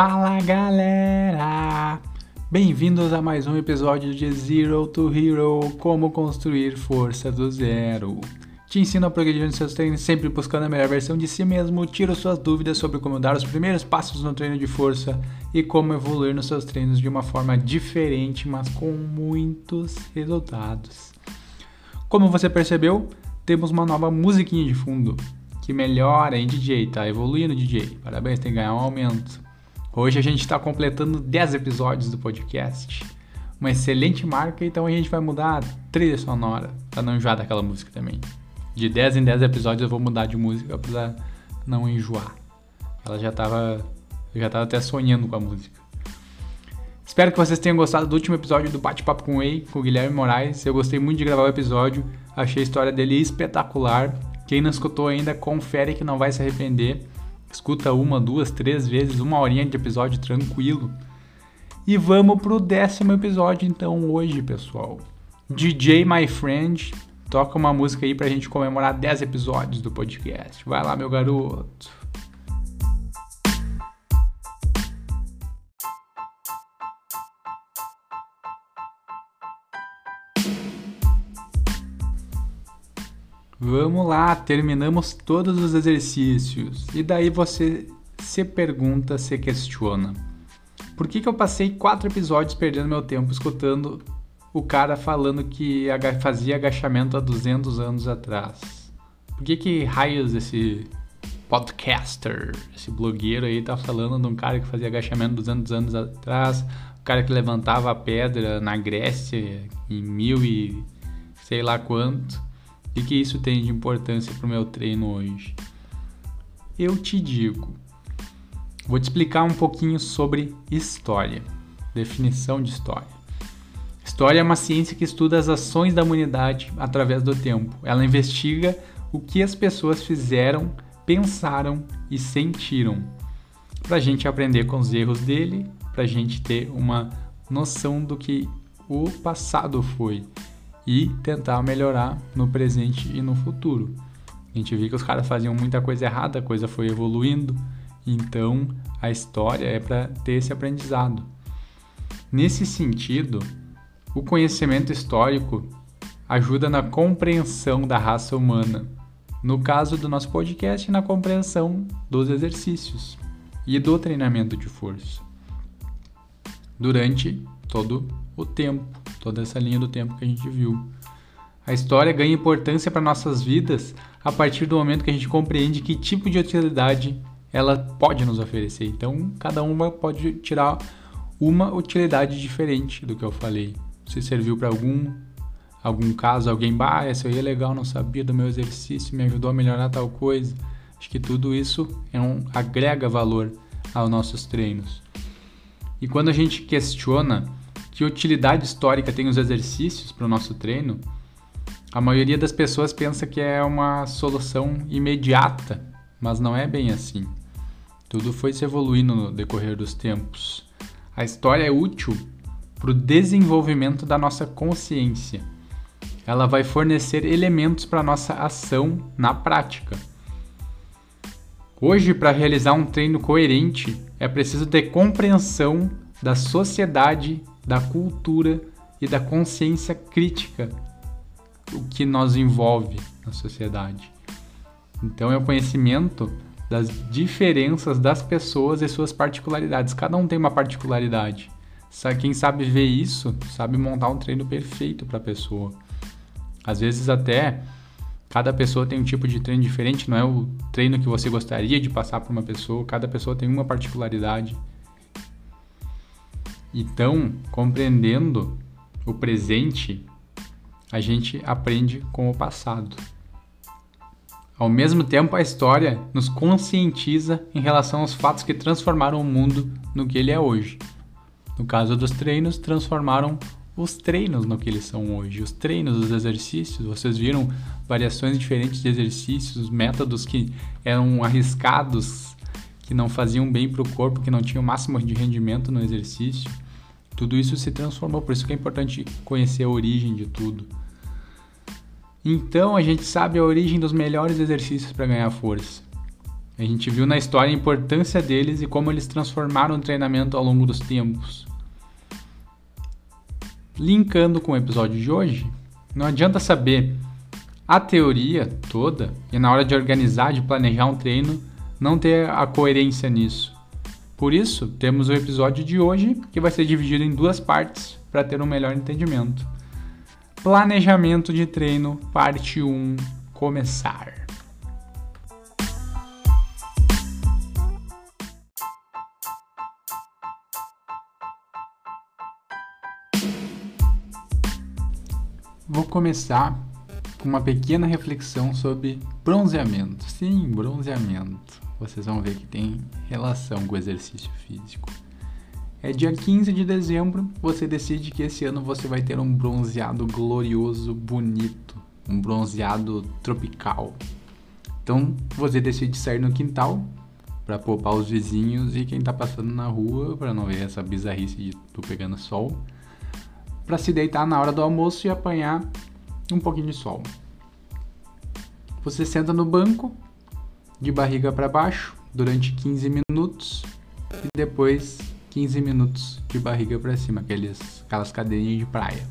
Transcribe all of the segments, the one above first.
Fala galera! Bem-vindos a mais um episódio de Zero to Hero Como construir força do zero. Te ensino a progredir nos seus treinos, sempre buscando a melhor versão de si mesmo. Tiro suas dúvidas sobre como dar os primeiros passos no treino de força e como evoluir nos seus treinos de uma forma diferente, mas com muitos resultados. Como você percebeu, temos uma nova musiquinha de fundo que melhora em DJ, tá evoluindo DJ. Parabéns, tem que ganhar um aumento. Hoje a gente está completando 10 episódios do podcast. Uma excelente marca, então a gente vai mudar a trilha sonora para não enjoar daquela música também. De 10 em 10 episódios eu vou mudar de música para não enjoar. Ela já tava. Eu já tava até sonhando com a música. Espero que vocês tenham gostado do último episódio do Bate-Papo com o Way, com o Guilherme Moraes. Eu gostei muito de gravar o episódio, achei a história dele espetacular. Quem não escutou ainda, confere que não vai se arrepender. Escuta uma, duas, três vezes, uma horinha de episódio tranquilo. E vamos pro décimo episódio então hoje, pessoal. DJ My Friend Toca uma música aí pra gente comemorar 10 episódios do podcast. Vai lá, meu garoto. Vamos lá, terminamos todos os exercícios. E daí você se pergunta, se questiona. Por que, que eu passei quatro episódios perdendo meu tempo escutando o cara falando que fazia agachamento há 200 anos atrás. Por que que raios esse podcaster, esse blogueiro aí tá falando de um cara que fazia agachamento 200 anos atrás, o cara que levantava a pedra na Grécia em mil e sei lá quanto. O que, isso tem de importância pro meu treino hoje? Eu te digo. Vou te explicar um pouquinho sobre história, definição de história. História é uma ciência que estuda as ações da humanidade através do tempo. Ela investiga o que as pessoas fizeram, pensaram e sentiram, para a gente aprender com os erros dele, para a gente ter uma noção do que o passado foi e tentar melhorar no presente e no futuro. A gente viu que os caras faziam muita coisa errada, a coisa foi evoluindo, então a história é para ter esse aprendizado. Nesse sentido, o conhecimento histórico ajuda na compreensão da raça humana. No caso do nosso podcast, na compreensão dos exercícios e do treinamento de força. Durante todo o tempo, toda essa linha do tempo que a gente viu. A história ganha importância para nossas vidas a partir do momento que a gente compreende que tipo de utilidade ela pode nos oferecer. Então, cada uma pode tirar uma utilidade diferente do que eu falei se serviu para algum algum caso, alguém, bah, essa aí é legal, não sabia do meu exercício, me ajudou a melhorar tal coisa. Acho que tudo isso é um, agrega valor aos nossos treinos. E quando a gente questiona que utilidade histórica tem os exercícios para o nosso treino, a maioria das pessoas pensa que é uma solução imediata, mas não é bem assim. Tudo foi se evoluindo no decorrer dos tempos. A história é útil para o desenvolvimento da nossa consciência. Ela vai fornecer elementos para nossa ação na prática. Hoje, para realizar um treino coerente, é preciso ter compreensão da sociedade, da cultura e da consciência crítica o que nos envolve na sociedade. Então, é o conhecimento das diferenças das pessoas e suas particularidades. Cada um tem uma particularidade. Quem sabe ver isso, sabe montar um treino perfeito para a pessoa. Às vezes até cada pessoa tem um tipo de treino diferente, não é o treino que você gostaria de passar para uma pessoa, cada pessoa tem uma particularidade. Então, compreendendo o presente, a gente aprende com o passado. Ao mesmo tempo, a história nos conscientiza em relação aos fatos que transformaram o mundo no que ele é hoje. No caso dos treinos, transformaram os treinos no que eles são hoje. Os treinos, os exercícios, vocês viram variações diferentes de exercícios, métodos que eram arriscados, que não faziam bem para o corpo, que não tinham o máximo de rendimento no exercício. Tudo isso se transformou, por isso que é importante conhecer a origem de tudo. Então a gente sabe a origem dos melhores exercícios para ganhar força. A gente viu na história a importância deles e como eles transformaram o treinamento ao longo dos tempos. Linkando com o episódio de hoje, não adianta saber a teoria toda e na hora de organizar, de planejar um treino, não ter a coerência nisso. Por isso, temos o episódio de hoje que vai ser dividido em duas partes para ter um melhor entendimento. Planejamento de treino, parte 1, começar. Vou começar com uma pequena reflexão sobre bronzeamento. Sim, bronzeamento. Vocês vão ver que tem relação com o exercício físico. É dia 15 de dezembro, você decide que esse ano você vai ter um bronzeado glorioso, bonito, um bronzeado tropical. Então você decide sair no quintal para poupar os vizinhos e quem está passando na rua para não ver essa bizarrice de tu pegando sol, para se deitar na hora do almoço e apanhar um pouquinho de sol. Você senta no banco, de barriga para baixo, durante 15 minutos e depois 15 minutos de barriga para cima, aqueles, aquelas cadeirinhas de praia.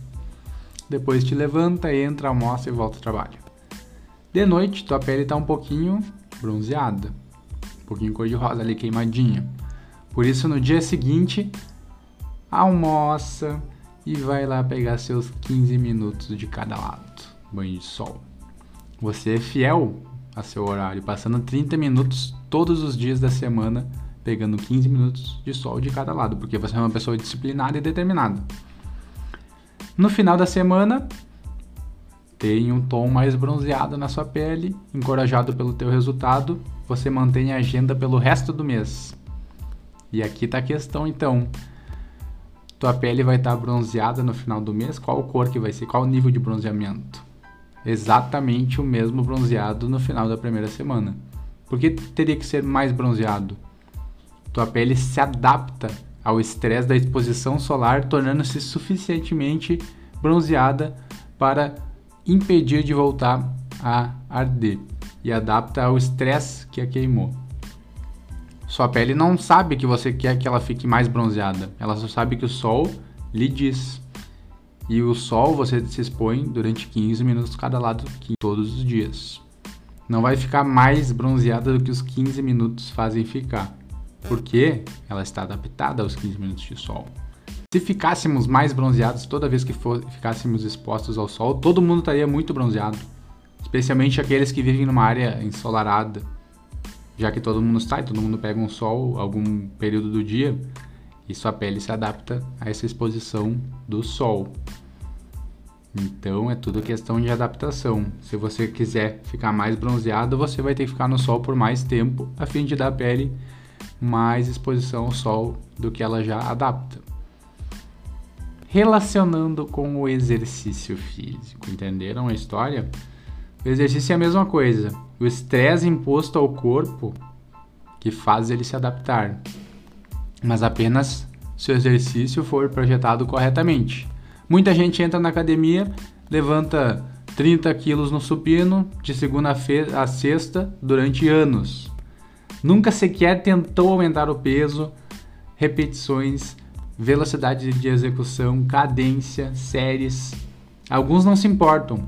Depois te levanta, entra, almoça e volta ao trabalho. De noite, tua pele está um pouquinho bronzeada, um pouquinho cor de rosa ali queimadinha. Por isso, no dia seguinte, almoça e vai lá pegar seus 15 minutos de cada lado, banho de sol. Você é fiel a seu horário, passando 30 minutos todos os dias da semana pegando 15 minutos de sol de cada lado, porque você é uma pessoa disciplinada e determinada. No final da semana, tem um tom mais bronzeado na sua pele, encorajado pelo teu resultado, você mantém a agenda pelo resto do mês. E aqui está a questão então. Tua pele vai estar tá bronzeada no final do mês, qual cor que vai ser, qual o nível de bronzeamento? Exatamente o mesmo bronzeado no final da primeira semana. Por que teria que ser mais bronzeado? tua pele se adapta ao estresse da exposição solar, tornando-se suficientemente bronzeada para impedir de voltar a arder e adapta ao estresse que a queimou. Sua pele não sabe que você quer que ela fique mais bronzeada, ela só sabe que o sol lhe diz. E o sol você se expõe durante 15 minutos cada lado todos os dias. Não vai ficar mais bronzeada do que os 15 minutos fazem ficar porque ela está adaptada aos 15 minutos de sol. Se ficássemos mais bronzeados toda vez que for, ficássemos expostos ao sol, todo mundo estaria muito bronzeado, especialmente aqueles que vivem numa área ensolarada, já que todo mundo sai, todo mundo pega um sol algum período do dia e sua pele se adapta a essa exposição do sol. Então é tudo questão de adaptação. Se você quiser ficar mais bronzeado, você vai ter que ficar no sol por mais tempo, a fim de dar a pele mais exposição ao sol do que ela já adapta. Relacionando com o exercício físico, entenderam a história? O exercício é a mesma coisa. O estresse imposto ao corpo que faz ele se adaptar, mas apenas se o exercício for projetado corretamente. Muita gente entra na academia, levanta 30 quilos no supino de segunda a sexta durante anos. Nunca sequer tentou aumentar o peso, repetições, velocidade de execução, cadência, séries. Alguns não se importam,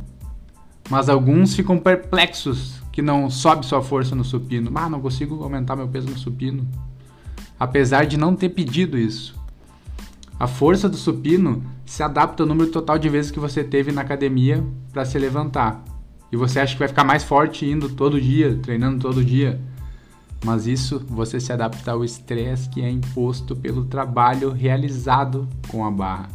mas alguns ficam perplexos que não sobe sua força no supino. Ah, não consigo aumentar meu peso no supino. Apesar de não ter pedido isso. A força do supino se adapta ao número total de vezes que você teve na academia para se levantar. E você acha que vai ficar mais forte indo todo dia, treinando todo dia mas isso você se adapta ao estresse que é imposto pelo trabalho realizado com a barra.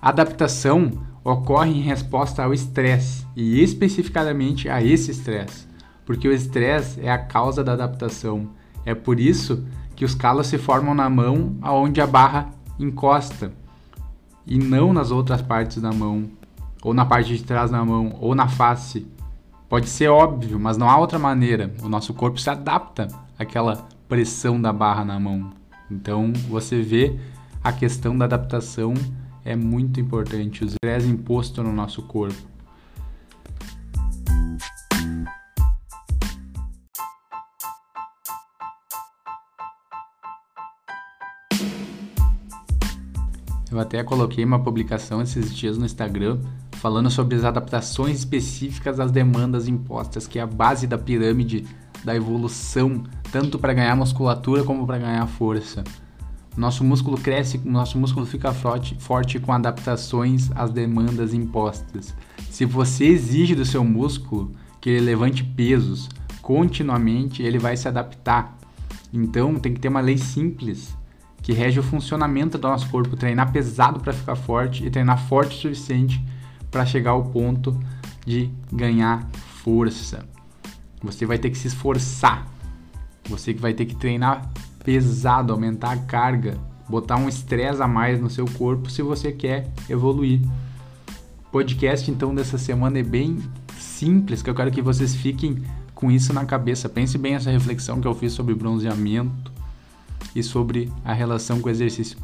A adaptação ocorre em resposta ao estresse e especificadamente a esse estresse, porque o estresse é a causa da adaptação. É por isso que os calos se formam na mão aonde a barra encosta e não nas outras partes da mão, ou na parte de trás da mão, ou na face, Pode ser óbvio, mas não há outra maneira. O nosso corpo se adapta àquela pressão da barra na mão. Então você vê a questão da adaptação é muito importante. O estresse imposto no nosso corpo. Eu até coloquei uma publicação esses dias no Instagram falando sobre as adaptações específicas às demandas impostas, que é a base da pirâmide da evolução, tanto para ganhar musculatura como para ganhar força. Nosso músculo cresce, nosso músculo fica forte, forte com adaptações às demandas impostas. Se você exige do seu músculo que ele levante pesos continuamente, ele vai se adaptar. Então tem que ter uma lei simples que rege o funcionamento do nosso corpo, treinar pesado para ficar forte e treinar forte o suficiente para chegar ao ponto de ganhar força. Você vai ter que se esforçar. Você que vai ter que treinar pesado, aumentar a carga, botar um estresse a mais no seu corpo se você quer evoluir. O podcast então dessa semana é bem simples, que eu quero que vocês fiquem com isso na cabeça. Pense bem essa reflexão que eu fiz sobre bronzeamento e sobre a relação com o exercício.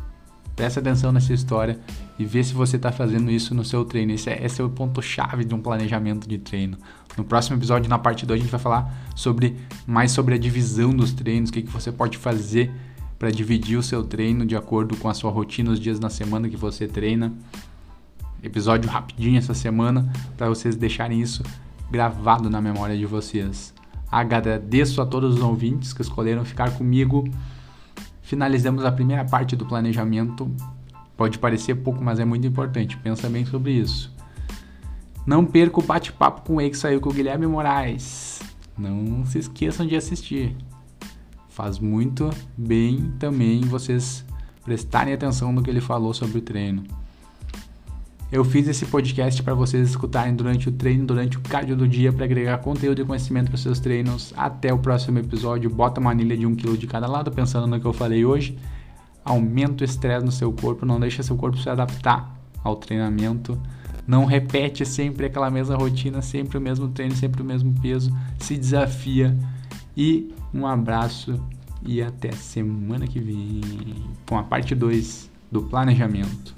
Preste atenção nessa história e vê se você está fazendo isso no seu treino. Esse é, esse é o ponto-chave de um planejamento de treino. No próximo episódio, na parte 2, a gente vai falar sobre mais sobre a divisão dos treinos, o que, que você pode fazer para dividir o seu treino de acordo com a sua rotina, os dias na semana que você treina. Episódio rapidinho essa semana para vocês deixarem isso gravado na memória de vocês. Agradeço a todos os ouvintes que escolheram ficar comigo. Finalizamos a primeira parte do planejamento. Pode parecer pouco, mas é muito importante. Pensa bem sobre isso. Não perca o bate-papo com o que saiu com o Guilherme Moraes. Não se esqueçam de assistir. Faz muito bem também vocês prestarem atenção no que ele falou sobre o treino. Eu fiz esse podcast para vocês escutarem durante o treino, durante o cardio do dia, para agregar conteúdo e conhecimento para seus treinos. Até o próximo episódio. Bota uma anilha de um quilo de cada lado, pensando no que eu falei hoje. Aumenta o estresse no seu corpo, não deixa seu corpo se adaptar ao treinamento. Não repete sempre aquela mesma rotina, sempre o mesmo treino, sempre o mesmo peso. Se desafia. E um abraço e até semana que vem com a parte 2 do planejamento.